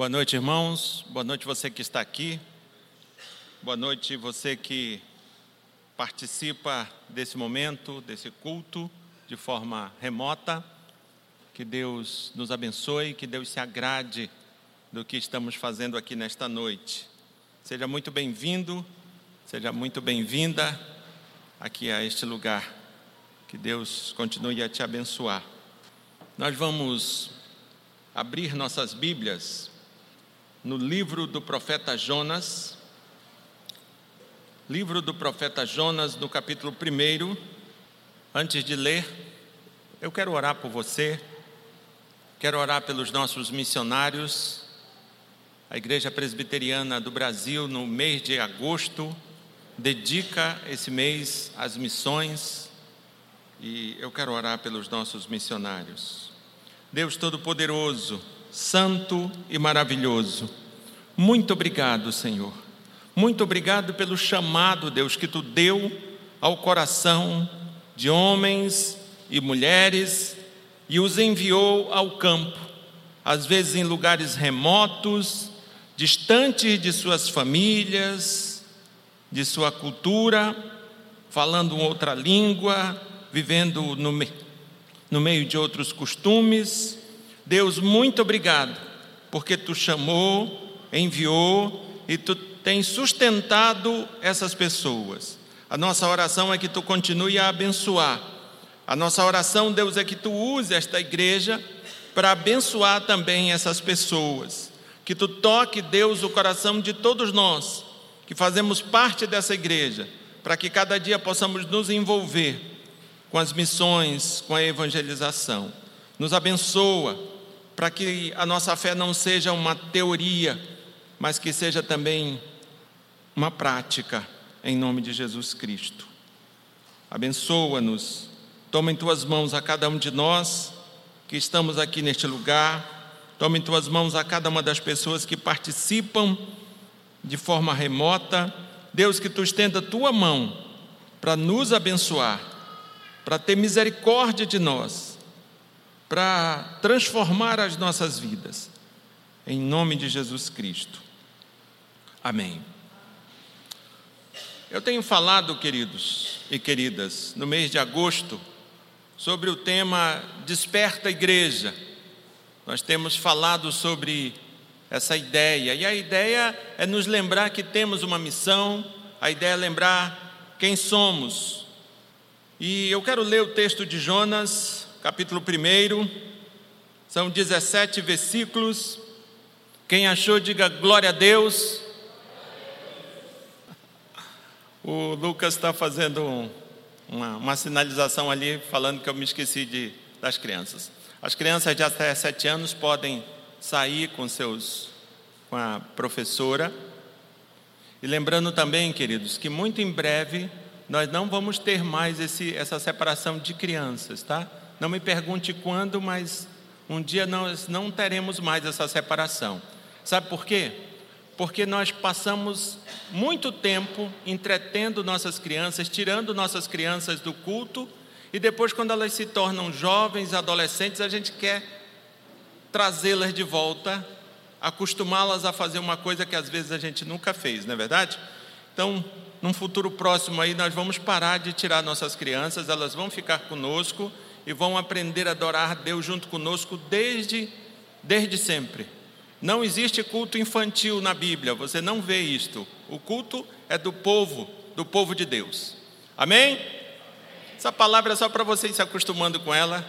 Boa noite, irmãos. Boa noite, você que está aqui. Boa noite, você que participa desse momento, desse culto, de forma remota. Que Deus nos abençoe, que Deus se agrade do que estamos fazendo aqui nesta noite. Seja muito bem-vindo, seja muito bem-vinda aqui a este lugar. Que Deus continue a te abençoar. Nós vamos abrir nossas Bíblias no livro do profeta Jonas, livro do profeta Jonas, no capítulo 1. Antes de ler, eu quero orar por você, quero orar pelos nossos missionários, a Igreja Presbiteriana do Brasil, no mês de agosto, dedica esse mês às missões e eu quero orar pelos nossos missionários. Deus Todo-Poderoso, Santo e maravilhoso, muito obrigado, Senhor. Muito obrigado pelo chamado, Deus, que tu deu ao coração de homens e mulheres e os enviou ao campo, às vezes em lugares remotos, distantes de suas famílias, de sua cultura, falando outra língua, vivendo no, me no meio de outros costumes. Deus, muito obrigado, porque tu chamou, enviou e tu tens sustentado essas pessoas. A nossa oração é que tu continue a abençoar. A nossa oração, Deus, é que tu use esta igreja para abençoar também essas pessoas que tu toque, Deus, o coração de todos nós que fazemos parte dessa igreja, para que cada dia possamos nos envolver com as missões, com a evangelização. Nos abençoa para que a nossa fé não seja uma teoria, mas que seja também uma prática, em nome de Jesus Cristo. Abençoa-nos, toma em tuas mãos a cada um de nós que estamos aqui neste lugar Toma em tuas mãos a cada uma das pessoas que participam de forma remota. Deus, que tu estenda a tua mão para nos abençoar, para ter misericórdia de nós, para transformar as nossas vidas. Em nome de Jesus Cristo. Amém. Eu tenho falado, queridos e queridas, no mês de agosto, sobre o tema Desperta a Igreja nós temos falado sobre essa ideia, e a ideia é nos lembrar que temos uma missão, a ideia é lembrar quem somos. E eu quero ler o texto de Jonas, capítulo 1, são 17 versículos. Quem achou, diga glória a Deus. O Lucas está fazendo um, uma, uma sinalização ali, falando que eu me esqueci de, das crianças. As crianças de até sete anos podem sair com seus com a professora. E lembrando também, queridos, que muito em breve nós não vamos ter mais esse, essa separação de crianças, tá? Não me pergunte quando, mas um dia nós não teremos mais essa separação. Sabe por quê? Porque nós passamos muito tempo entretendo nossas crianças, tirando nossas crianças do culto e depois, quando elas se tornam jovens, adolescentes, a gente quer trazê-las de volta, acostumá-las a fazer uma coisa que às vezes a gente nunca fez, não é verdade? Então, num futuro próximo aí, nós vamos parar de tirar nossas crianças, elas vão ficar conosco e vão aprender a adorar Deus junto conosco desde, desde sempre. Não existe culto infantil na Bíblia, você não vê isto. O culto é do povo, do povo de Deus. Amém? Essa palavra é só para você ir se acostumando com ela,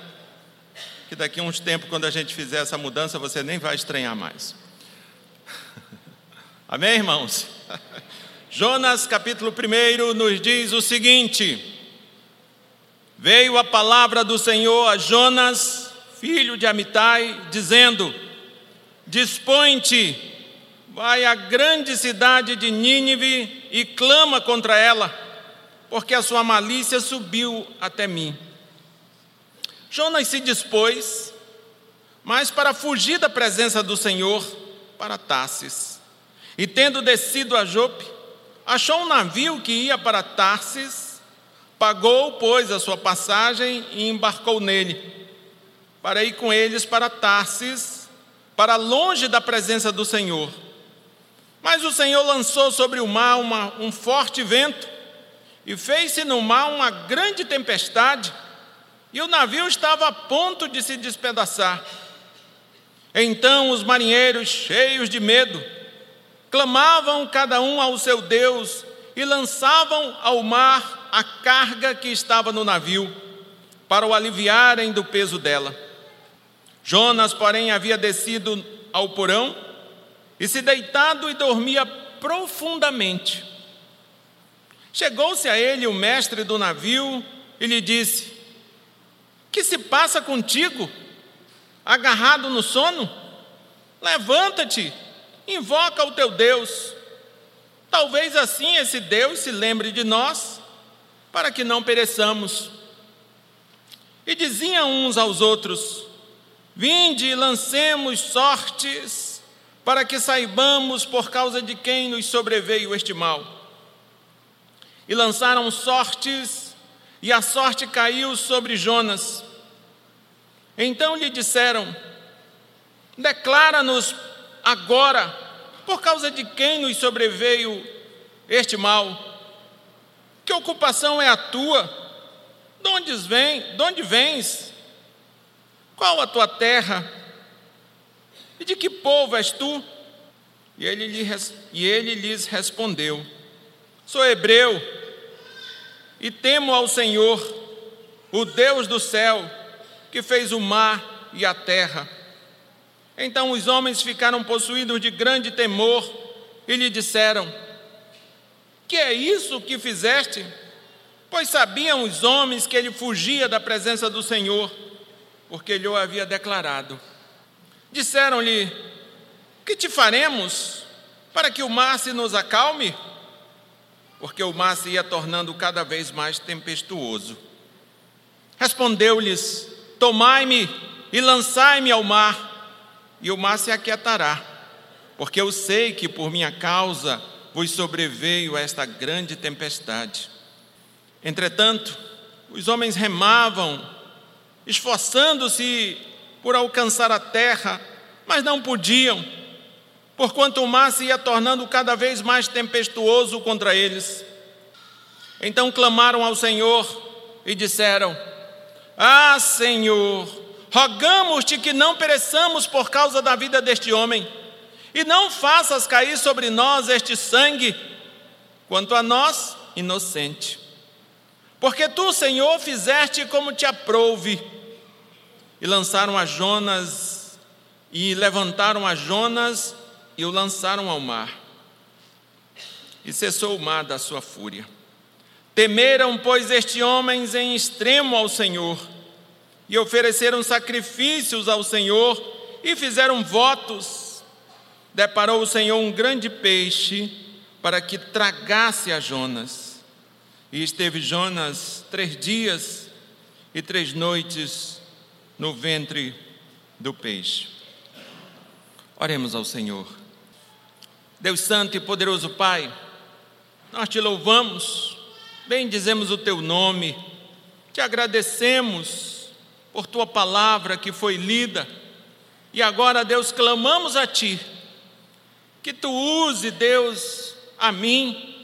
que daqui a uns tempos, quando a gente fizer essa mudança, você nem vai estranhar mais. Amém, irmãos? Jonas, capítulo 1, nos diz o seguinte: Veio a palavra do Senhor a Jonas, filho de Amitai, dizendo: Dispõe-te, vai à grande cidade de Nínive e clama contra ela porque a sua malícia subiu até mim. Jonas se dispôs, mas para fugir da presença do Senhor, para Tarsis. E tendo descido a Jope, achou um navio que ia para Tarsis, pagou, pois, a sua passagem e embarcou nele, para ir com eles para Tarsis, para longe da presença do Senhor. Mas o Senhor lançou sobre o mar uma, um forte vento, e fez-se no mar uma grande tempestade, e o navio estava a ponto de se despedaçar. Então os marinheiros, cheios de medo, clamavam cada um ao seu Deus e lançavam ao mar a carga que estava no navio, para o aliviarem do peso dela. Jonas, porém, havia descido ao porão e se deitado e dormia profundamente. Chegou-se a ele o mestre do navio e lhe disse: Que se passa contigo? Agarrado no sono? Levanta-te, invoca o teu Deus. Talvez assim esse Deus se lembre de nós, para que não pereçamos. E diziam uns aos outros: Vinde e lancemos sortes, para que saibamos por causa de quem nos sobreveio este mal. E lançaram sortes, e a sorte caiu sobre Jonas. Então lhe disseram: Declara-nos agora, por causa de quem nos sobreveio este mal. Que ocupação é a tua? De onde, vem, de onde vens? Qual a tua terra? E de que povo és tu? E ele, lhe, e ele lhes respondeu: Sou hebreu e temo ao Senhor, o Deus do céu, que fez o mar e a terra. Então os homens ficaram possuídos de grande temor e lhe disseram: Que é isso que fizeste? Pois sabiam os homens que ele fugia da presença do Senhor porque lhe o havia declarado. Disseram-lhe: Que te faremos para que o mar se nos acalme? Porque o mar se ia tornando cada vez mais tempestuoso. Respondeu-lhes: Tomai-me e lançai-me ao mar, e o mar se aquietará, porque eu sei que por minha causa vos sobreveio esta grande tempestade. Entretanto, os homens remavam esforçando-se por alcançar a terra, mas não podiam, porquanto o mar se ia tornando cada vez mais tempestuoso contra eles. Então clamaram ao Senhor e disseram: Ah, Senhor, rogamos-te que não pereçamos por causa da vida deste homem, e não faças cair sobre nós este sangue, quanto a nós, inocente. Porque tu, Senhor, fizeste como te aprouve, e lançaram a Jonas, e levantaram a Jonas e o lançaram ao mar. E cessou o mar da sua fúria. Temeram, pois, estes homens em extremo ao Senhor, e ofereceram sacrifícios ao Senhor, e fizeram votos. Deparou o Senhor um grande peixe para que tragasse a Jonas. E esteve Jonas três dias e três noites no ventre do peixe. Oremos ao Senhor. Deus Santo e poderoso Pai, nós te louvamos, bendizemos o teu nome, te agradecemos por tua palavra que foi lida, e agora, Deus, clamamos a ti, que tu use, Deus, a mim,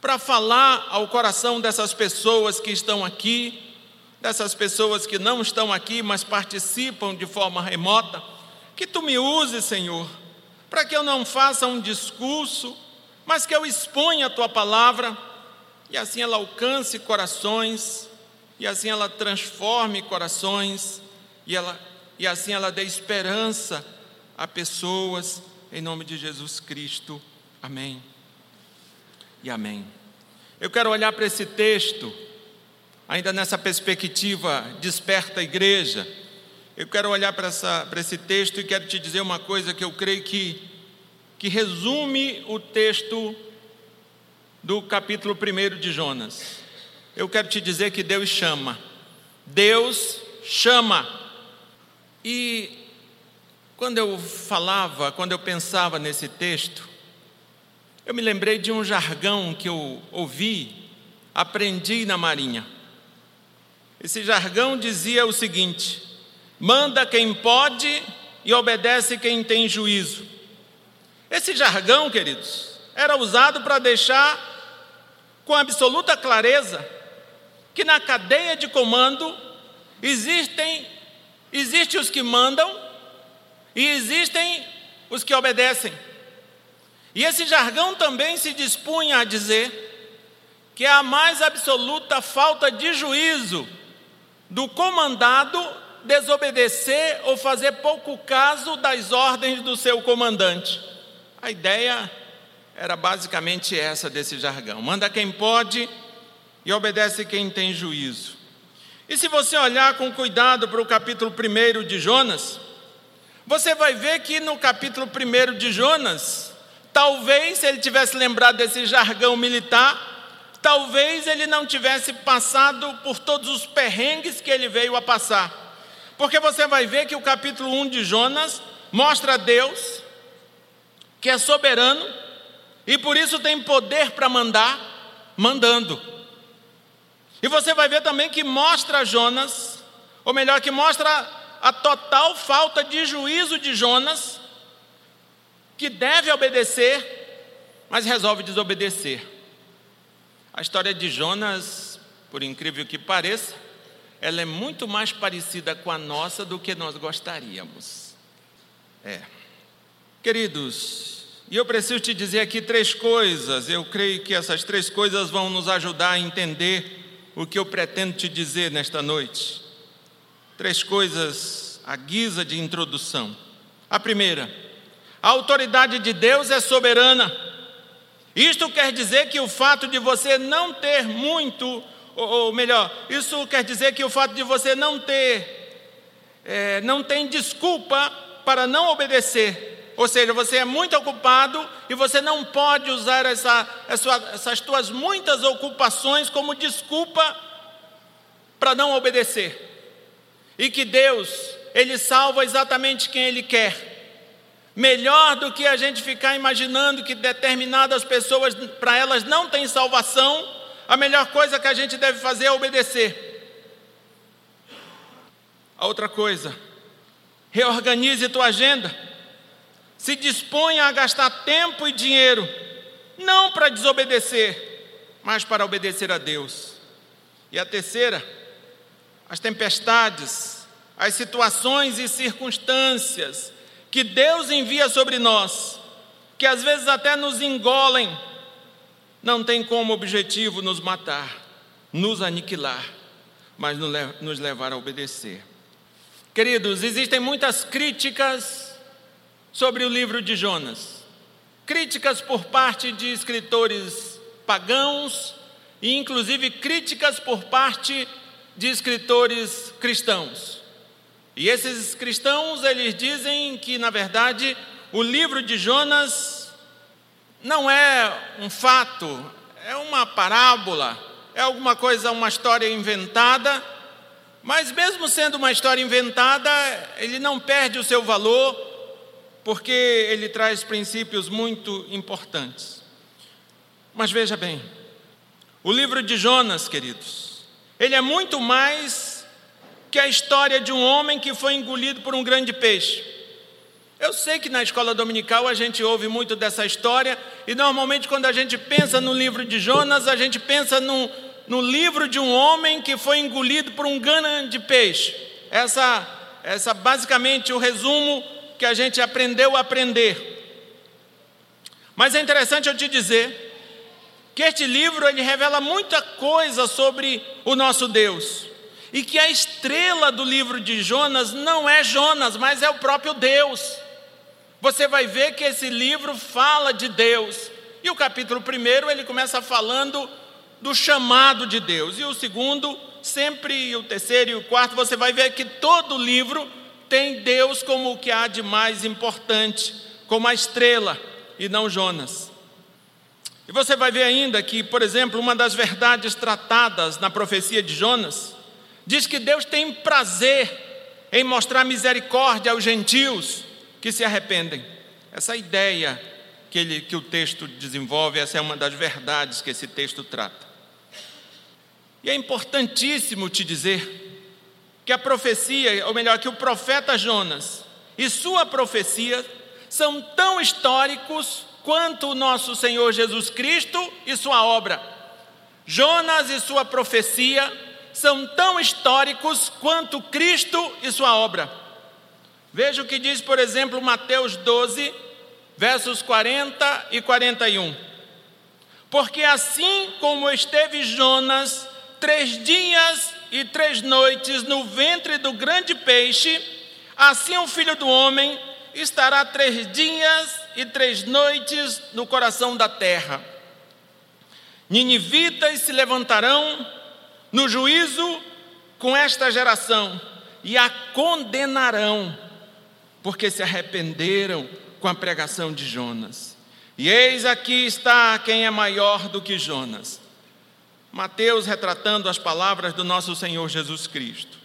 para falar ao coração dessas pessoas que estão aqui, dessas pessoas que não estão aqui, mas participam de forma remota, que tu me uses, Senhor, para que eu não faça um discurso, mas que eu exponha a tua palavra e assim ela alcance corações, e assim ela transforme corações, e, ela, e assim ela dê esperança a pessoas, em nome de Jesus Cristo. Amém e amém. Eu quero olhar para esse texto, ainda nessa perspectiva desperta a igreja. Eu quero olhar para, essa, para esse texto e quero te dizer uma coisa que eu creio que, que resume o texto do capítulo 1 de Jonas. Eu quero te dizer que Deus chama. Deus chama. E quando eu falava, quando eu pensava nesse texto, eu me lembrei de um jargão que eu ouvi, aprendi na Marinha. Esse jargão dizia o seguinte: manda quem pode e obedece quem tem juízo. Esse jargão, queridos, era usado para deixar com absoluta clareza que na cadeia de comando existem existem os que mandam e existem os que obedecem. E esse jargão também se dispunha a dizer que é a mais absoluta falta de juízo do comandado desobedecer ou fazer pouco caso das ordens do seu comandante. A ideia era basicamente essa desse jargão: manda quem pode e obedece quem tem juízo. E se você olhar com cuidado para o capítulo 1 de Jonas, você vai ver que no capítulo 1 de Jonas, talvez ele tivesse lembrado desse jargão militar, talvez ele não tivesse passado por todos os perrengues que ele veio a passar. Porque você vai ver que o capítulo 1 de Jonas mostra Deus, que é soberano, e por isso tem poder para mandar, mandando. E você vai ver também que mostra Jonas, ou melhor, que mostra a total falta de juízo de Jonas, que deve obedecer, mas resolve desobedecer. A história de Jonas, por incrível que pareça, ela é muito mais parecida com a nossa do que nós gostaríamos. É. Queridos, e eu preciso te dizer aqui três coisas. Eu creio que essas três coisas vão nos ajudar a entender o que eu pretendo te dizer nesta noite. Três coisas à guisa de introdução. A primeira, a autoridade de Deus é soberana. Isto quer dizer que o fato de você não ter muito ou, ou melhor, isso quer dizer que o fato de você não ter, é, não tem desculpa para não obedecer. Ou seja, você é muito ocupado e você não pode usar essa, essa, essas tuas muitas ocupações como desculpa para não obedecer. E que Deus, Ele salva exatamente quem Ele quer. Melhor do que a gente ficar imaginando que determinadas pessoas, para elas não tem salvação, a melhor coisa que a gente deve fazer é obedecer. A outra coisa, reorganize tua agenda. Se disponha a gastar tempo e dinheiro, não para desobedecer, mas para obedecer a Deus. E a terceira, as tempestades, as situações e circunstâncias que Deus envia sobre nós, que às vezes até nos engolem, não tem como objetivo nos matar, nos aniquilar, mas nos levar a obedecer. Queridos, existem muitas críticas sobre o livro de Jonas. Críticas por parte de escritores pagãos e inclusive críticas por parte de escritores cristãos. E esses cristãos, eles dizem que na verdade o livro de Jonas não é um fato, é uma parábola, é alguma coisa, uma história inventada, mas mesmo sendo uma história inventada, ele não perde o seu valor, porque ele traz princípios muito importantes. Mas veja bem, o livro de Jonas, queridos, ele é muito mais que a história de um homem que foi engolido por um grande peixe. Eu sei que na escola dominical a gente ouve muito dessa história, e normalmente quando a gente pensa no livro de Jonas, a gente pensa no, no livro de um homem que foi engolido por um grande peixe. Essa, essa basicamente o resumo que a gente aprendeu a aprender. Mas é interessante eu te dizer que este livro ele revela muita coisa sobre o nosso Deus. E que a estrela do livro de Jonas não é Jonas, mas é o próprio Deus você vai ver que esse livro fala de Deus. E o capítulo primeiro ele começa falando do chamado de Deus. E o segundo, sempre, e o terceiro e o quarto, você vai ver que todo o livro tem Deus como o que há de mais importante, como a estrela, e não Jonas. E você vai ver ainda que, por exemplo, uma das verdades tratadas na profecia de Jonas diz que Deus tem prazer em mostrar misericórdia aos gentios que se arrependem. Essa ideia que, ele, que o texto desenvolve, essa é uma das verdades que esse texto trata. E é importantíssimo te dizer que a profecia, ou melhor, que o profeta Jonas, e sua profecia são tão históricos quanto o nosso Senhor Jesus Cristo e sua obra. Jonas e sua profecia são tão históricos quanto Cristo e sua obra. Veja o que diz, por exemplo, Mateus 12, versos 40 e 41. Porque assim como esteve Jonas três dias e três noites no ventre do grande peixe, assim o filho do homem estará três dias e três noites no coração da terra. Ninivitas se levantarão no juízo com esta geração e a condenarão, porque se arrependeram com a pregação de Jonas. E eis aqui está quem é maior do que Jonas. Mateus retratando as palavras do nosso Senhor Jesus Cristo.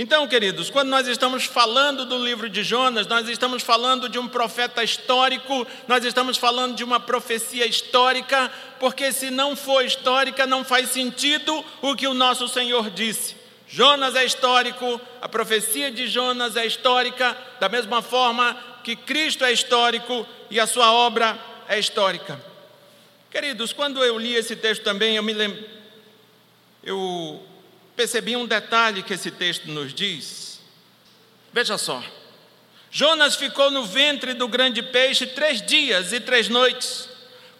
Então, queridos, quando nós estamos falando do livro de Jonas, nós estamos falando de um profeta histórico, nós estamos falando de uma profecia histórica, porque se não for histórica, não faz sentido o que o nosso Senhor disse. Jonas é histórico, a profecia de Jonas é histórica, da mesma forma que Cristo é histórico e a sua obra é histórica. Queridos, quando eu li esse texto também, eu me lembro, eu percebi um detalhe que esse texto nos diz. Veja só. Jonas ficou no ventre do grande peixe três dias e três noites.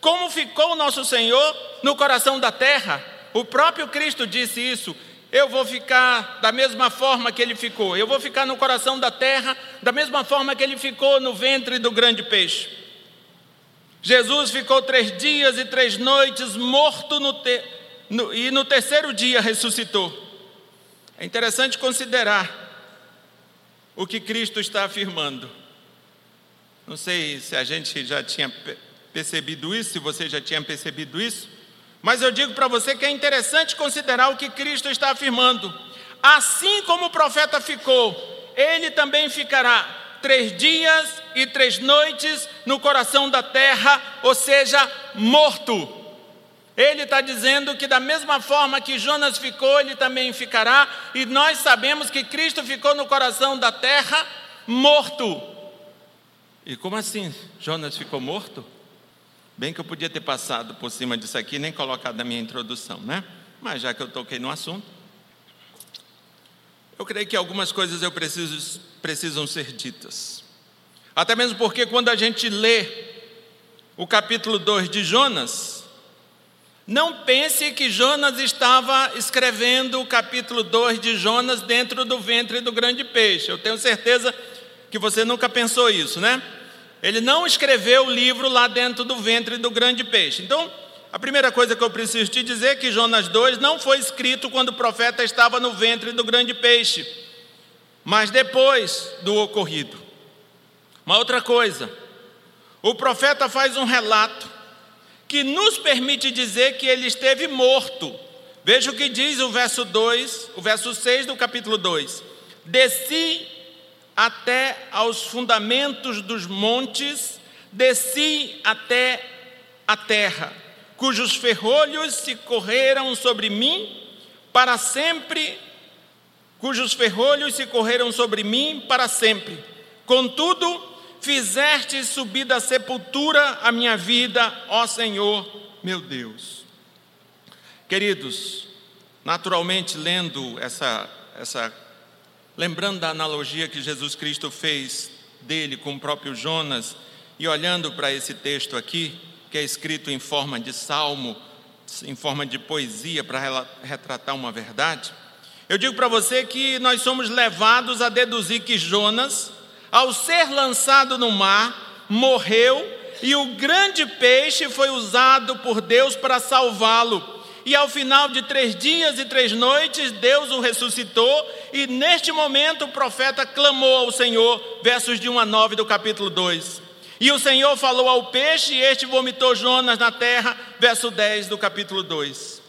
Como ficou nosso Senhor no coração da terra? O próprio Cristo disse isso. Eu vou ficar da mesma forma que ele ficou. Eu vou ficar no coração da terra da mesma forma que ele ficou no ventre do grande peixe. Jesus ficou três dias e três noites morto no te... no... e no terceiro dia ressuscitou. É interessante considerar o que Cristo está afirmando. Não sei se a gente já tinha percebido isso, se você já tinha percebido isso, mas eu digo para você que é interessante considerar o que Cristo está afirmando. Assim como o profeta ficou, ele também ficará três dias e três noites no coração da terra, ou seja, morto. Ele está dizendo que, da mesma forma que Jonas ficou, ele também ficará, e nós sabemos que Cristo ficou no coração da terra morto. E como assim? Jonas ficou morto? Bem que eu podia ter passado por cima disso aqui, nem colocado na minha introdução, né? Mas já que eu toquei no assunto, eu creio que algumas coisas eu preciso, precisam ser ditas. Até mesmo porque quando a gente lê o capítulo 2 de Jonas, não pense que Jonas estava escrevendo o capítulo 2 de Jonas dentro do ventre do grande peixe. Eu tenho certeza que você nunca pensou isso, né? Ele não escreveu o livro lá dentro do ventre do grande peixe. Então, a primeira coisa que eu preciso te dizer é que Jonas 2 não foi escrito quando o profeta estava no ventre do grande peixe, mas depois do ocorrido. Uma outra coisa, o profeta faz um relato que nos permite dizer que ele esteve morto. Veja o que diz o verso 2, o verso 6 do capítulo 2: Desci até aos fundamentos dos montes, desci até a terra, cujos ferrolhos se correram sobre mim para sempre, cujos ferrolhos se correram sobre mim para sempre. Contudo, fizeste subir da sepultura a minha vida, ó Senhor, meu Deus. Queridos, naturalmente lendo essa, essa, lembrando da analogia que Jesus Cristo fez dele com o próprio Jonas, e olhando para esse texto aqui, que é escrito em forma de salmo, em forma de poesia, para retratar uma verdade, eu digo para você que nós somos levados a deduzir que Jonas, ao ser lançado no mar, morreu e o grande peixe foi usado por Deus para salvá-lo. E ao final de três dias e três noites, Deus o ressuscitou, e neste momento o profeta clamou ao Senhor, versos de 1 a 9 do capítulo 2. E o Senhor falou ao peixe, e este vomitou Jonas na terra, verso 10 do capítulo 2.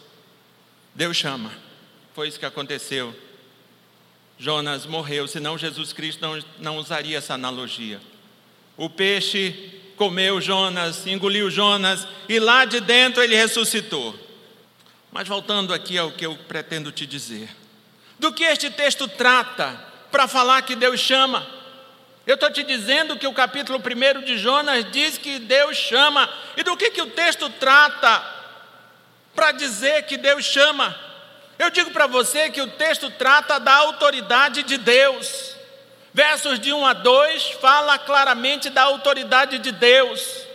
Deus chama, foi isso que aconteceu. Jonas morreu, senão Jesus Cristo não, não usaria essa analogia. O peixe comeu Jonas, engoliu Jonas e lá de dentro ele ressuscitou. Mas voltando aqui ao que eu pretendo te dizer. Do que este texto trata para falar que Deus chama? Eu estou te dizendo que o capítulo 1 de Jonas diz que Deus chama. E do que, que o texto trata para dizer que Deus chama? Eu digo para você que o texto trata da autoridade de Deus. Versos de 1 a 2 fala claramente da autoridade de Deus.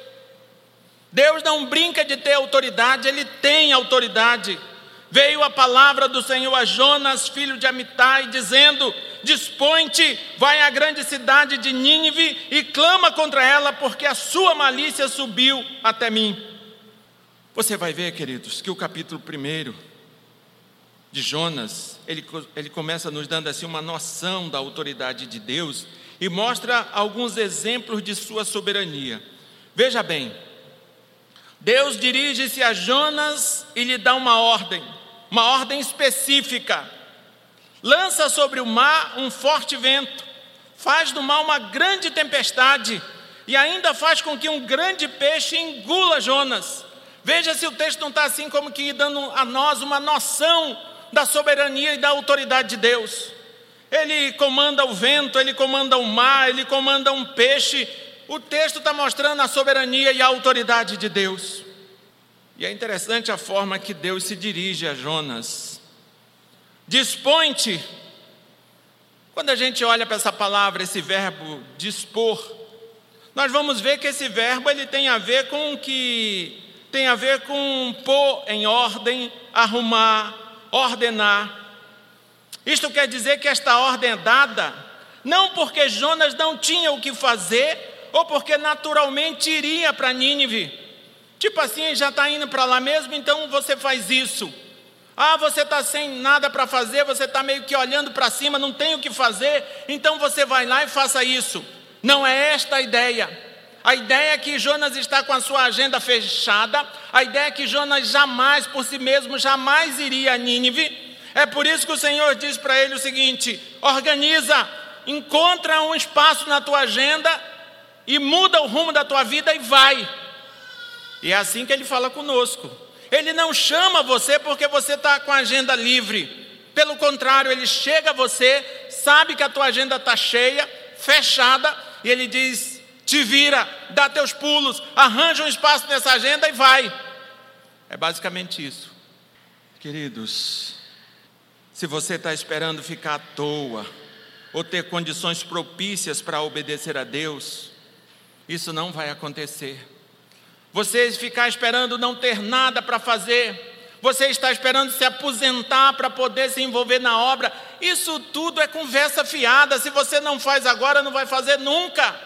Deus não brinca de ter autoridade, ele tem autoridade. Veio a palavra do Senhor a Jonas, filho de Amitai, dizendo: Dispõe-te, vai à grande cidade de Nínive e clama contra ela, porque a sua malícia subiu até mim. Você vai ver, queridos, que o capítulo 1 de Jonas, ele, ele começa nos dando assim uma noção da autoridade de Deus e mostra alguns exemplos de sua soberania. Veja bem, Deus dirige-se a Jonas e lhe dá uma ordem, uma ordem específica. Lança sobre o mar um forte vento, faz do mar uma grande tempestade e ainda faz com que um grande peixe engula Jonas. Veja se o texto não está assim como que dando a nós uma noção da soberania e da autoridade de Deus. Ele comanda o vento, ele comanda o mar, ele comanda um peixe, o texto está mostrando a soberania e a autoridade de Deus. E é interessante a forma que Deus se dirige a Jonas. Dispõe-te. Quando a gente olha para essa palavra, esse verbo dispor, nós vamos ver que esse verbo ele tem a ver com que tem a ver com pôr em ordem, arrumar, ordenar. Isto quer dizer que esta ordem é dada não porque Jonas não tinha o que fazer, ou porque naturalmente iria para Nínive. Tipo assim, já está indo para lá mesmo, então você faz isso. Ah, você está sem nada para fazer, você está meio que olhando para cima, não tem o que fazer, então você vai lá e faça isso. Não é esta a ideia. A ideia é que Jonas está com a sua agenda fechada, a ideia é que Jonas jamais, por si mesmo, jamais iria a Nínive. É por isso que o Senhor diz para ele o seguinte: organiza, encontra um espaço na tua agenda e muda o rumo da tua vida e vai. E é assim que ele fala conosco. Ele não chama você porque você está com a agenda livre. Pelo contrário, ele chega a você, sabe que a tua agenda está cheia, fechada, e ele diz: te vira, dá teus pulos, arranja um espaço nessa agenda e vai. É basicamente isso. Queridos, se você está esperando ficar à toa, ou ter condições propícias para obedecer a Deus, isso não vai acontecer. Você ficar esperando não ter nada para fazer, você está esperando se aposentar para poder se envolver na obra, isso tudo é conversa fiada. Se você não faz agora, não vai fazer nunca.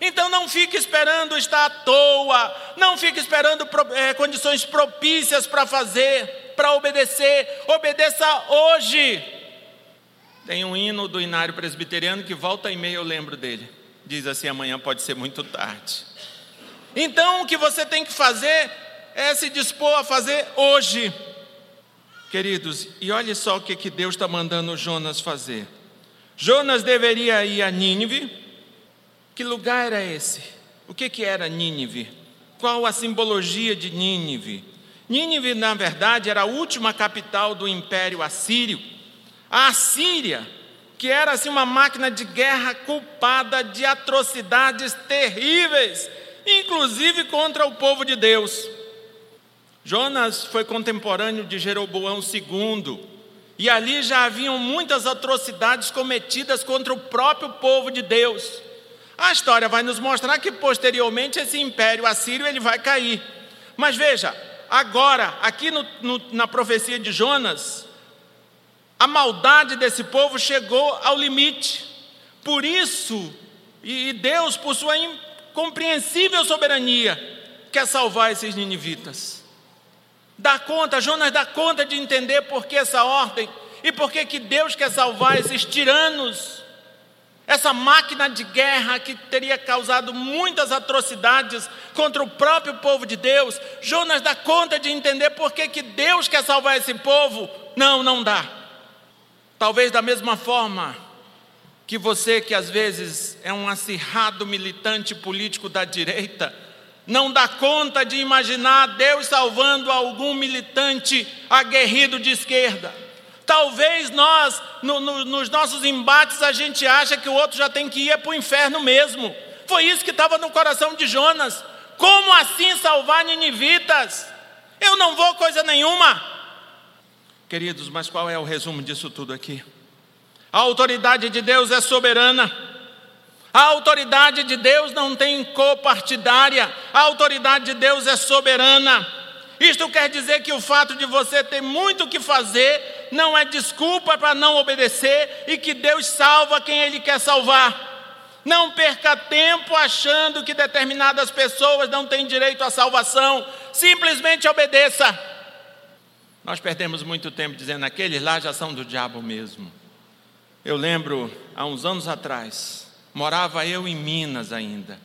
Então não fique esperando estar à toa, não fique esperando é, condições propícias para fazer, para obedecer. Obedeça hoje. Tem um hino do Inário Presbiteriano que volta e meia eu lembro dele diz assim: amanhã pode ser muito tarde. Então o que você tem que fazer é se dispor a fazer hoje. Queridos, e olhe só o que, que Deus está mandando Jonas fazer. Jonas deveria ir a Nínive. Que lugar era esse? O que, que era Nínive? Qual a simbologia de Nínive? Nínive, na verdade, era a última capital do Império Assírio. A Assíria que era assim uma máquina de guerra culpada de atrocidades terríveis, inclusive contra o povo de Deus. Jonas foi contemporâneo de Jeroboão II, e ali já haviam muitas atrocidades cometidas contra o próprio povo de Deus. A história vai nos mostrar que posteriormente esse império assírio ele vai cair. Mas veja, agora, aqui no, no, na profecia de Jonas, a maldade desse povo chegou ao limite. Por isso, e Deus, por sua incompreensível soberania, quer salvar esses ninivitas. Dá conta, Jonas dá conta de entender por que essa ordem e por que, que Deus quer salvar esses tiranos, essa máquina de guerra que teria causado muitas atrocidades contra o próprio povo de Deus. Jonas dá conta de entender por que, que Deus quer salvar esse povo? Não, não dá. Talvez da mesma forma que você, que às vezes é um acirrado militante político da direita, não dá conta de imaginar Deus salvando algum militante aguerrido de esquerda. Talvez nós, no, no, nos nossos embates, a gente acha que o outro já tem que ir para o inferno mesmo. Foi isso que estava no coração de Jonas. Como assim salvar ninivitas? Eu não vou coisa nenhuma. Queridos, mas qual é o resumo disso tudo aqui? A autoridade de Deus é soberana. A autoridade de Deus não tem copartidária. A autoridade de Deus é soberana. Isto quer dizer que o fato de você ter muito o que fazer não é desculpa para não obedecer e que Deus salva quem Ele quer salvar. Não perca tempo achando que determinadas pessoas não têm direito à salvação. Simplesmente obedeça. Nós perdemos muito tempo dizendo aqueles lá já são do diabo mesmo. Eu lembro, há uns anos atrás, morava eu em Minas ainda,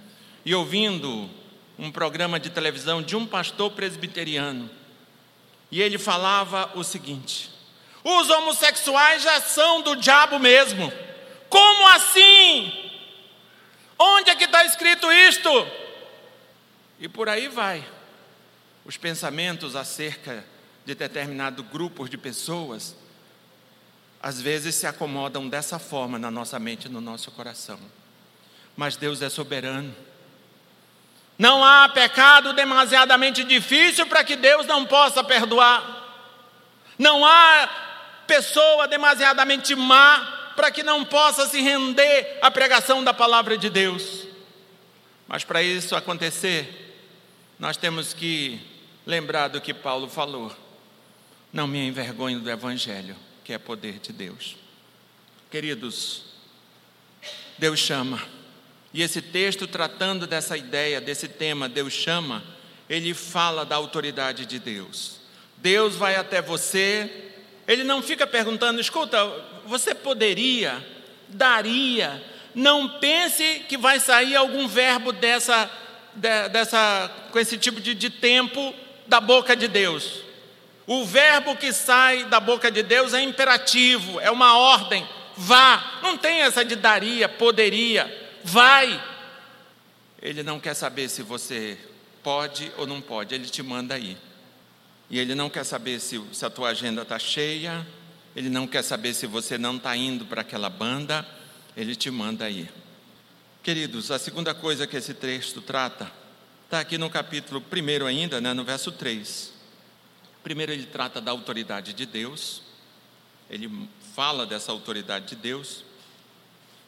e ouvindo um programa de televisão de um pastor presbiteriano. E ele falava o seguinte: os homossexuais já são do diabo mesmo. Como assim? Onde é que está escrito isto? E por aí vai. Os pensamentos acerca de determinado grupo de pessoas, às vezes se acomodam dessa forma na nossa mente no nosso coração. Mas Deus é soberano. Não há pecado demasiadamente difícil para que Deus não possa perdoar. Não há pessoa demasiadamente má para que não possa se render à pregação da palavra de Deus. Mas para isso acontecer, nós temos que lembrar do que Paulo falou. Não me envergonhe do Evangelho, que é poder de Deus. Queridos, Deus chama. E esse texto, tratando dessa ideia, desse tema, Deus chama, ele fala da autoridade de Deus. Deus vai até você, ele não fica perguntando, escuta, você poderia, daria, não pense que vai sair algum verbo dessa, dessa com esse tipo de, de tempo da boca de Deus. O verbo que sai da boca de Deus é imperativo, é uma ordem. Vá, não tem essa de daria, poderia, vai. Ele não quer saber se você pode ou não pode, ele te manda ir. E ele não quer saber se, se a tua agenda está cheia, ele não quer saber se você não está indo para aquela banda, ele te manda ir. Queridos, a segunda coisa que esse texto trata, está aqui no capítulo 1 ainda, né, no verso 3. Primeiro ele trata da autoridade de Deus, ele fala dessa autoridade de Deus,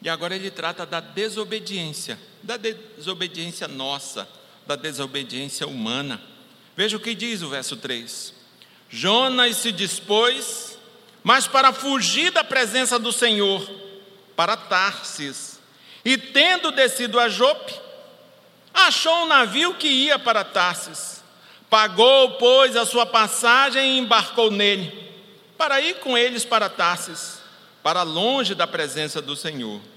e agora ele trata da desobediência, da desobediência nossa, da desobediência humana. Veja o que diz o verso 3: Jonas se dispôs, mas para fugir da presença do Senhor, para Tarsis, e tendo descido a Jope, achou um navio que ia para Tarsis. Pagou, pois, a sua passagem e embarcou nele, para ir com eles para Tarsis, para longe da presença do Senhor.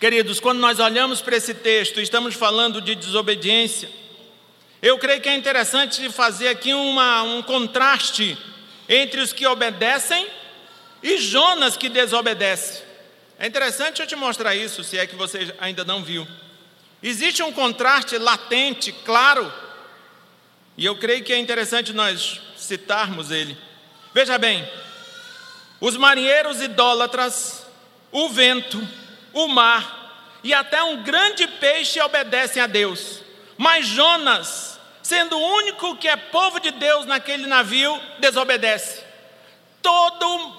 Queridos, quando nós olhamos para esse texto, estamos falando de desobediência. Eu creio que é interessante fazer aqui uma, um contraste entre os que obedecem e Jonas que desobedece. É interessante eu te mostrar isso, se é que você ainda não viu. Existe um contraste latente, claro, e eu creio que é interessante nós citarmos ele. Veja bem, os marinheiros idólatras, o vento, o mar e até um grande peixe obedecem a Deus. Mas Jonas, sendo o único que é povo de Deus naquele navio, desobedece. Todo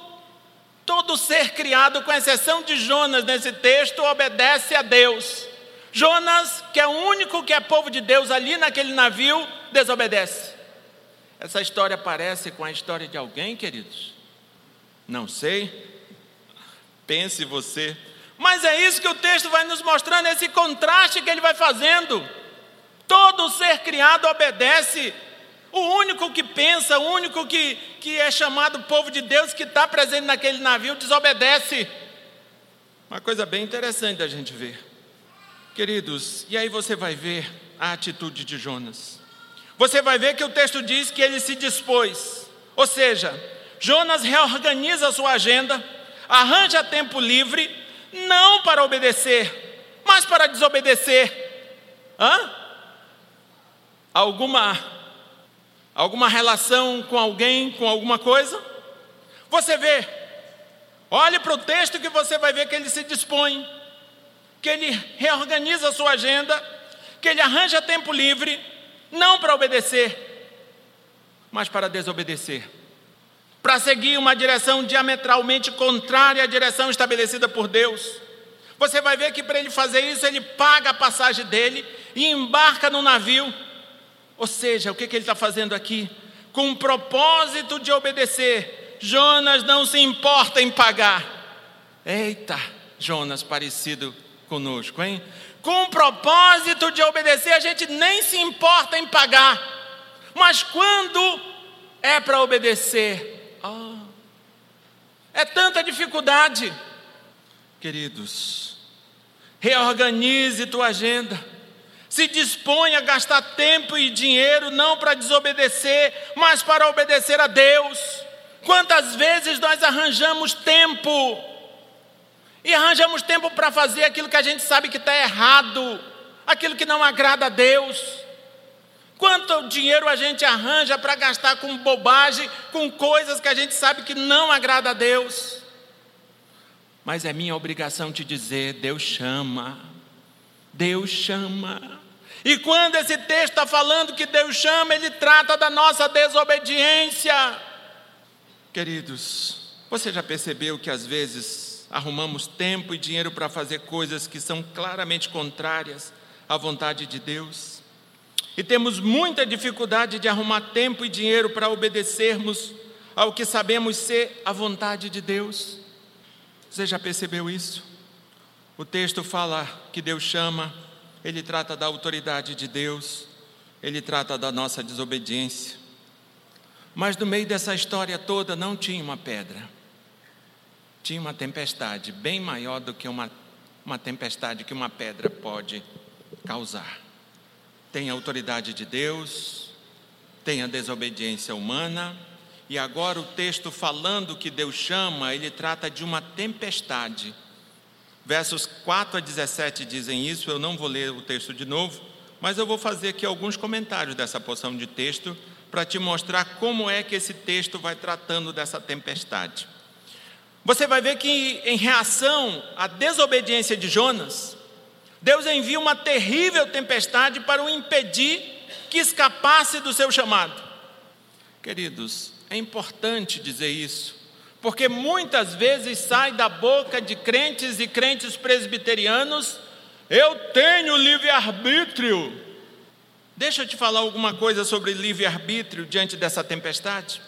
todo ser criado, com exceção de Jonas nesse texto, obedece a Deus. Jonas, que é o único que é povo de Deus ali naquele navio, desobedece. Essa história parece com a história de alguém, queridos? Não sei. Pense você. Mas é isso que o texto vai nos mostrando, esse contraste que ele vai fazendo. Todo ser criado obedece. O único que pensa, o único que, que é chamado povo de Deus, que está presente naquele navio, desobedece. Uma coisa bem interessante a gente ver. Queridos, e aí você vai ver a atitude de Jonas. Você vai ver que o texto diz que ele se dispôs. Ou seja, Jonas reorganiza a sua agenda, arranja tempo livre, não para obedecer, mas para desobedecer. Hã? alguma alguma relação com alguém, com alguma coisa? Você vê, olhe para o texto que você vai ver que ele se dispõe, que ele reorganiza a sua agenda, que ele arranja tempo livre, não para obedecer, mas para desobedecer, para seguir uma direção diametralmente contrária à direção estabelecida por Deus. Você vai ver que para ele fazer isso, ele paga a passagem dele e embarca no navio. Ou seja, o que, que ele está fazendo aqui? Com o propósito de obedecer, Jonas não se importa em pagar. Eita, Jonas parecido conosco, hein? Com o propósito de obedecer, a gente nem se importa em pagar. Mas quando é para obedecer, oh, é tanta dificuldade. Queridos, reorganize tua agenda. Se dispõe a gastar tempo e dinheiro não para desobedecer, mas para obedecer a Deus. Quantas vezes nós arranjamos tempo e arranjamos tempo para fazer aquilo que a gente sabe que está errado, aquilo que não agrada a Deus. Quanto dinheiro a gente arranja para gastar com bobagem, com coisas que a gente sabe que não agrada a Deus. Mas é minha obrigação te dizer: Deus chama, Deus chama. E quando esse texto está falando que Deus chama, ele trata da nossa desobediência. Queridos, você já percebeu que às vezes arrumamos tempo e dinheiro para fazer coisas que são claramente contrárias à vontade de Deus? E temos muita dificuldade de arrumar tempo e dinheiro para obedecermos ao que sabemos ser a vontade de Deus. Você já percebeu isso? O texto fala que Deus chama, ele trata da autoridade de Deus, ele trata da nossa desobediência. Mas no meio dessa história toda não tinha uma pedra, tinha uma tempestade bem maior do que uma, uma tempestade que uma pedra pode causar. Tem a autoridade de Deus, tem a desobediência humana, e agora o texto falando que Deus chama, ele trata de uma tempestade. Versos 4 a 17 dizem isso, eu não vou ler o texto de novo, mas eu vou fazer aqui alguns comentários dessa porção de texto para te mostrar como é que esse texto vai tratando dessa tempestade. Você vai ver que, em reação à desobediência de Jonas, Deus envia uma terrível tempestade para o impedir que escapasse do seu chamado. Queridos, é importante dizer isso, porque muitas vezes sai da boca de crentes e crentes presbiterianos: eu tenho livre-arbítrio. Deixa eu te falar alguma coisa sobre livre-arbítrio diante dessa tempestade.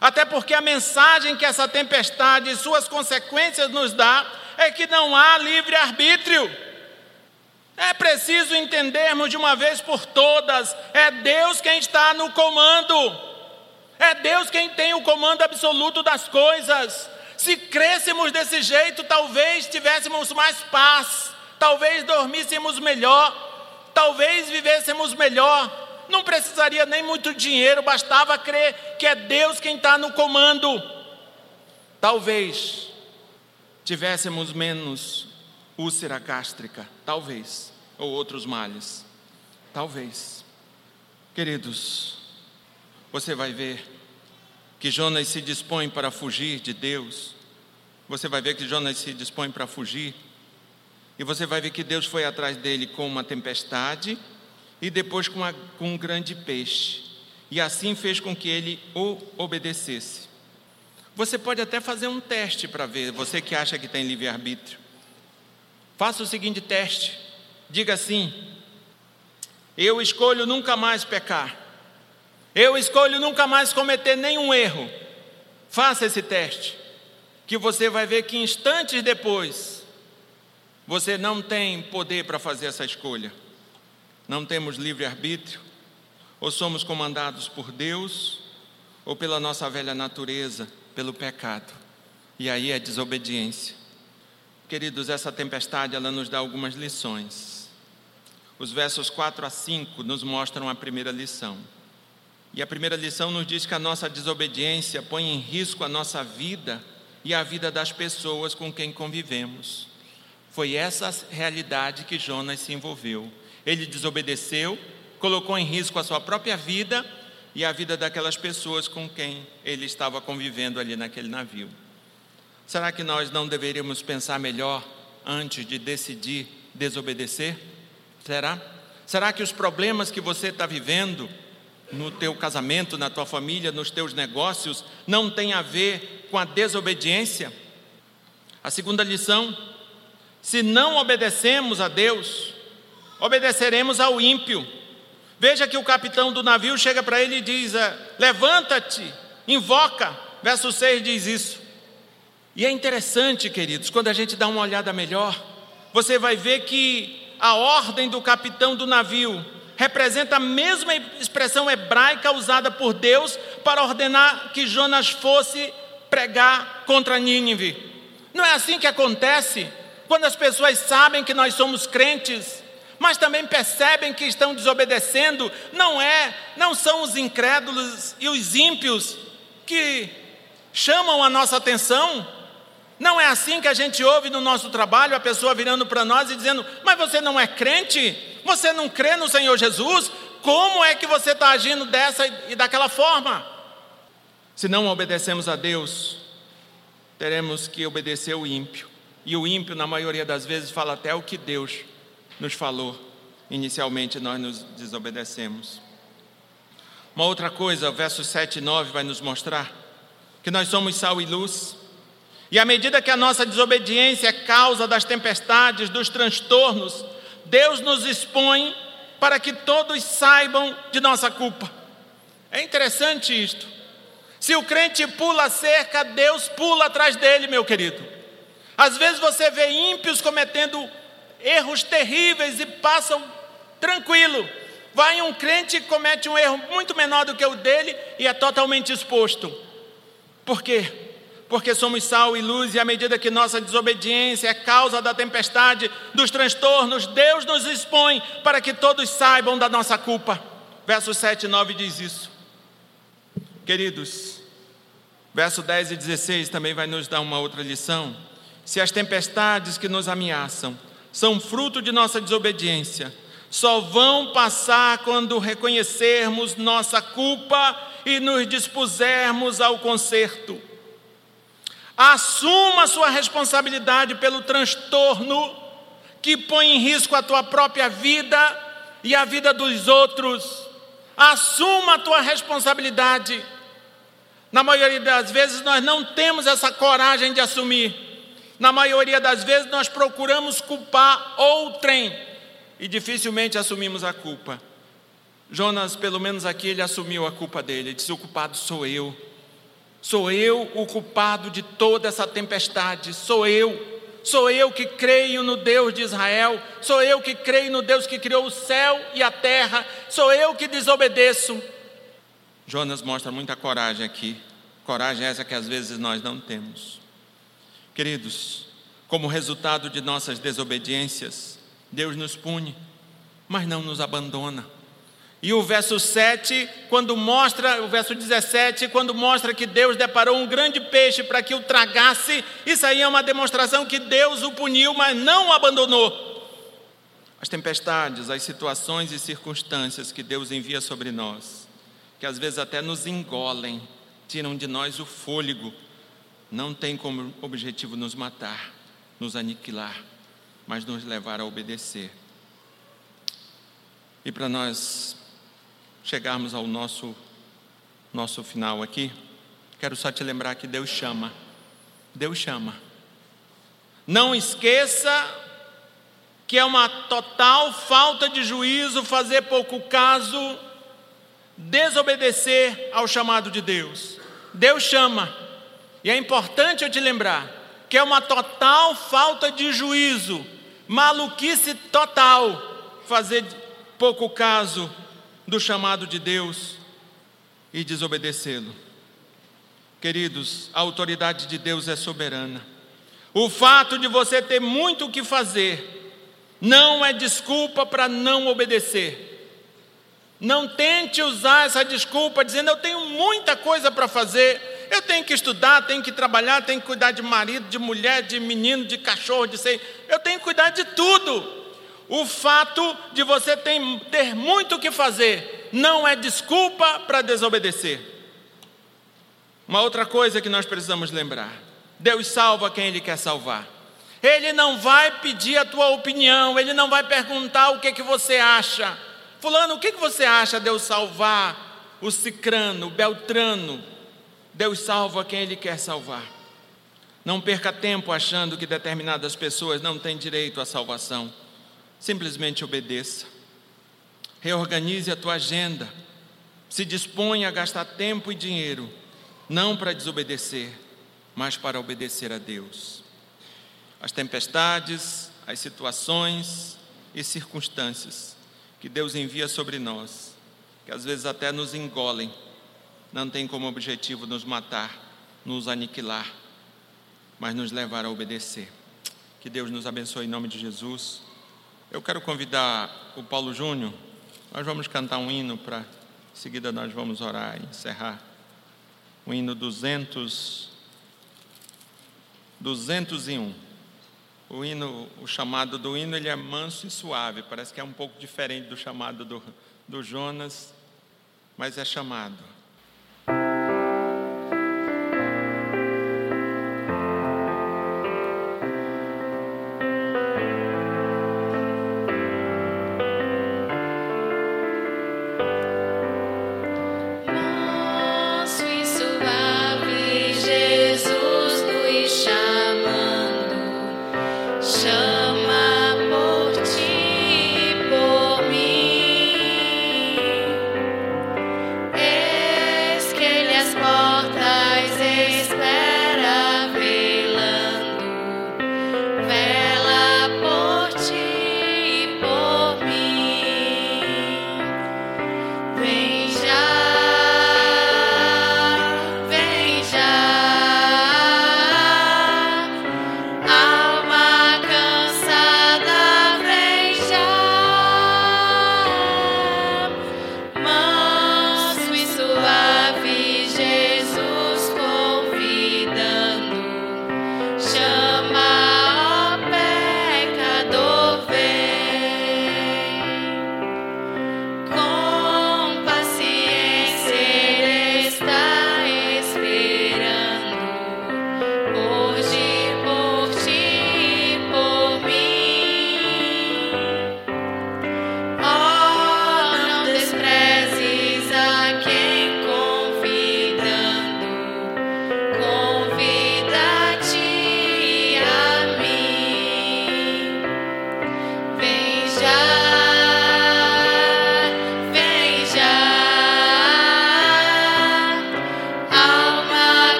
Até porque a mensagem que essa tempestade e suas consequências nos dá é que não há livre-arbítrio. É preciso entendermos de uma vez por todas: é Deus quem está no comando. É Deus quem tem o comando absoluto das coisas. Se crescemos desse jeito, talvez tivéssemos mais paz, talvez dormíssemos melhor, talvez vivêssemos melhor. Não precisaria nem muito dinheiro, bastava crer que é Deus quem está no comando. Talvez tivéssemos menos úlcera gástrica, talvez, ou outros males, talvez. Queridos, você vai ver que Jonas se dispõe para fugir de Deus. Você vai ver que Jonas se dispõe para fugir. E você vai ver que Deus foi atrás dele com uma tempestade e depois com, uma, com um grande peixe. E assim fez com que ele o obedecesse. Você pode até fazer um teste para ver, você que acha que tem livre-arbítrio. Faça o seguinte teste: diga assim, eu escolho nunca mais pecar. Eu escolho nunca mais cometer nenhum erro. Faça esse teste, que você vai ver que instantes depois você não tem poder para fazer essa escolha. Não temos livre arbítrio, ou somos comandados por Deus, ou pela nossa velha natureza, pelo pecado. E aí é desobediência. Queridos, essa tempestade ela nos dá algumas lições. Os versos 4 a 5 nos mostram a primeira lição. E a primeira lição nos diz que a nossa desobediência põe em risco a nossa vida e a vida das pessoas com quem convivemos. Foi essa realidade que Jonas se envolveu. Ele desobedeceu, colocou em risco a sua própria vida e a vida daquelas pessoas com quem ele estava convivendo ali naquele navio. Será que nós não deveríamos pensar melhor antes de decidir desobedecer? Será? Será que os problemas que você está vivendo no teu casamento, na tua família, nos teus negócios, não têm a ver com a desobediência? A segunda lição: se não obedecemos a Deus, obedeceremos ao ímpio. Veja que o capitão do navio chega para ele e diz: é, Levanta-te, invoca. Verso 6 diz isso. E é interessante, queridos, quando a gente dá uma olhada melhor, você vai ver que a ordem do capitão do navio representa a mesma expressão hebraica usada por Deus para ordenar que Jonas fosse pregar contra Nínive. Não é assim que acontece quando as pessoas sabem que nós somos crentes mas também percebem que estão desobedecendo, não é, não são os incrédulos e os ímpios que chamam a nossa atenção. Não é assim que a gente ouve no nosso trabalho a pessoa virando para nós e dizendo: Mas você não é crente? Você não crê no Senhor Jesus? Como é que você está agindo dessa e daquela forma? Se não obedecemos a Deus, teremos que obedecer o ímpio. E o ímpio, na maioria das vezes, fala até o que Deus nos falou. Inicialmente nós nos desobedecemos. Uma outra coisa, o verso 7 e 9 vai nos mostrar que nós somos sal e luz. E à medida que a nossa desobediência é causa das tempestades, dos transtornos, Deus nos expõe para que todos saibam de nossa culpa. É interessante isto. Se o crente pula a cerca, Deus pula atrás dele, meu querido. Às vezes você vê ímpios cometendo erros terríveis e passam tranquilo. Vai um crente e comete um erro muito menor do que o dele e é totalmente exposto. Por quê? Porque somos sal e luz, e à medida que nossa desobediência é causa da tempestade, dos transtornos, Deus nos expõe para que todos saibam da nossa culpa. Verso 7 e 9 diz isso. Queridos, verso 10 e 16 também vai nos dar uma outra lição. Se as tempestades que nos ameaçam são fruto de nossa desobediência, só vão passar quando reconhecermos nossa culpa e nos dispusermos ao conserto. Assuma sua responsabilidade pelo transtorno que põe em risco a tua própria vida e a vida dos outros. Assuma a tua responsabilidade. Na maioria das vezes nós não temos essa coragem de assumir. Na maioria das vezes nós procuramos culpar outrem e dificilmente assumimos a culpa. Jonas, pelo menos aqui, ele assumiu a culpa dele. Ele disse: O culpado sou eu. Sou eu o culpado de toda essa tempestade. Sou eu. Sou eu que creio no Deus de Israel. Sou eu que creio no Deus que criou o céu e a terra. Sou eu que desobedeço. Jonas mostra muita coragem aqui. Coragem essa que às vezes nós não temos. Queridos, como resultado de nossas desobediências, Deus nos pune, mas não nos abandona. E o verso 7, quando mostra, o verso 17, quando mostra que Deus deparou um grande peixe para que o tragasse, isso aí é uma demonstração que Deus o puniu, mas não o abandonou. As tempestades, as situações e circunstâncias que Deus envia sobre nós, que às vezes até nos engolem, tiram de nós o fôlego, não tem como objetivo nos matar, nos aniquilar, mas nos levar a obedecer. E para nós chegarmos ao nosso nosso final aqui, quero só te lembrar que Deus chama. Deus chama. Não esqueça que é uma total falta de juízo fazer pouco caso, desobedecer ao chamado de Deus. Deus chama. E é importante eu te lembrar que é uma total falta de juízo, maluquice total, fazer pouco caso do chamado de Deus e desobedecê-lo. Queridos, a autoridade de Deus é soberana. O fato de você ter muito o que fazer não é desculpa para não obedecer. Não tente usar essa desculpa dizendo eu tenho muita coisa para fazer, eu tenho que estudar, tenho que trabalhar, tenho que cuidar de marido, de mulher, de menino, de cachorro, de sei. Eu tenho que cuidar de tudo. O fato de você ter, muito o que fazer não é desculpa para desobedecer. Uma outra coisa que nós precisamos lembrar: Deus salva quem Ele quer salvar. Ele não vai pedir a tua opinião, Ele não vai perguntar o que, que você acha. Fulano, o que, que você acha de eu salvar o cicrano, o beltrano? Deus salva quem Ele quer salvar. Não perca tempo achando que determinadas pessoas não têm direito à salvação. Simplesmente obedeça. Reorganize a tua agenda. Se disponha a gastar tempo e dinheiro, não para desobedecer, mas para obedecer a Deus. As tempestades, as situações e circunstâncias que Deus envia sobre nós, que às vezes até nos engolem, não tem como objetivo nos matar, nos aniquilar, mas nos levar a obedecer. Que Deus nos abençoe em nome de Jesus. Eu quero convidar o Paulo Júnior, nós vamos cantar um hino para, em seguida nós vamos orar e encerrar. O hino 200, 201. O hino, o chamado do hino, ele é manso e suave, parece que é um pouco diferente do chamado do, do Jonas, mas é chamado.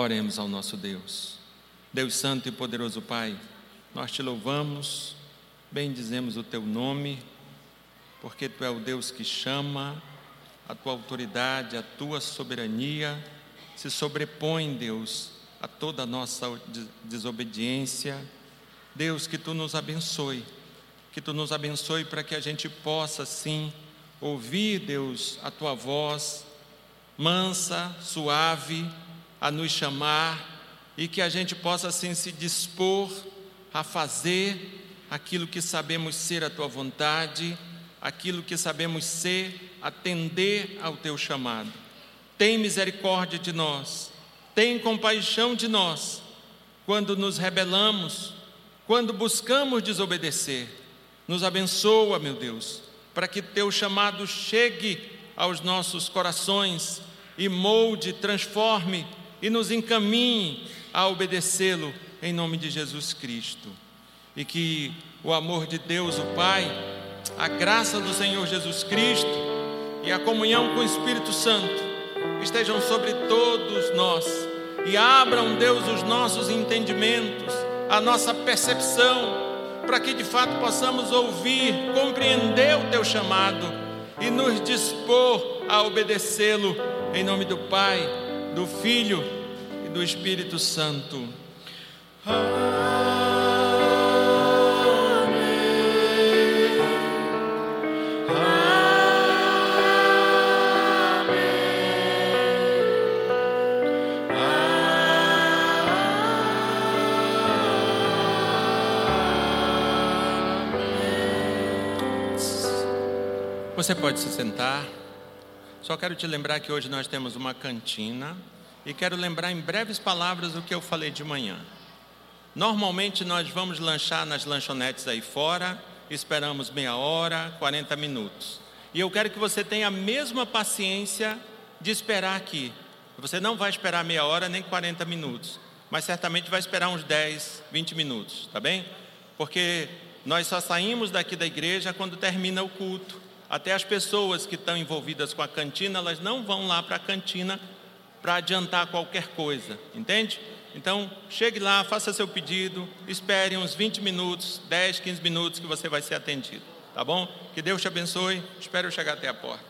Oremos ao nosso Deus. Deus Santo e poderoso Pai, nós te louvamos, bendizemos o teu nome, porque tu é o Deus que chama, a tua autoridade, a tua soberania se sobrepõe, Deus, a toda a nossa desobediência. Deus, que tu nos abençoe, que tu nos abençoe para que a gente possa, sim, ouvir, Deus, a tua voz mansa, suave, a nos chamar e que a gente possa assim se dispor a fazer aquilo que sabemos ser a tua vontade, aquilo que sabemos ser, atender ao teu chamado. Tem misericórdia de nós, tem compaixão de nós, quando nos rebelamos, quando buscamos desobedecer. Nos abençoa, meu Deus, para que teu chamado chegue aos nossos corações e molde, transforme e nos encaminhe a obedecê-lo em nome de Jesus Cristo. E que o amor de Deus, o Pai, a graça do Senhor Jesus Cristo e a comunhão com o Espírito Santo estejam sobre todos nós e abram, Deus, os nossos entendimentos, a nossa percepção, para que de fato possamos ouvir, compreender o teu chamado e nos dispor a obedecê-lo em nome do Pai, do Filho e do Espírito Santo. Você pode se sentar. Só quero te lembrar que hoje nós temos uma cantina e quero lembrar em breves palavras o que eu falei de manhã. Normalmente nós vamos lanchar nas lanchonetes aí fora, esperamos meia hora, 40 minutos. E eu quero que você tenha a mesma paciência de esperar aqui. Você não vai esperar meia hora nem 40 minutos, mas certamente vai esperar uns 10, 20 minutos, tá bem? Porque nós só saímos daqui da igreja quando termina o culto. Até as pessoas que estão envolvidas com a cantina, elas não vão lá para a cantina para adiantar qualquer coisa, entende? Então, chegue lá, faça seu pedido, espere uns 20 minutos, 10, 15 minutos que você vai ser atendido, tá bom? Que Deus te abençoe, espero chegar até a porta.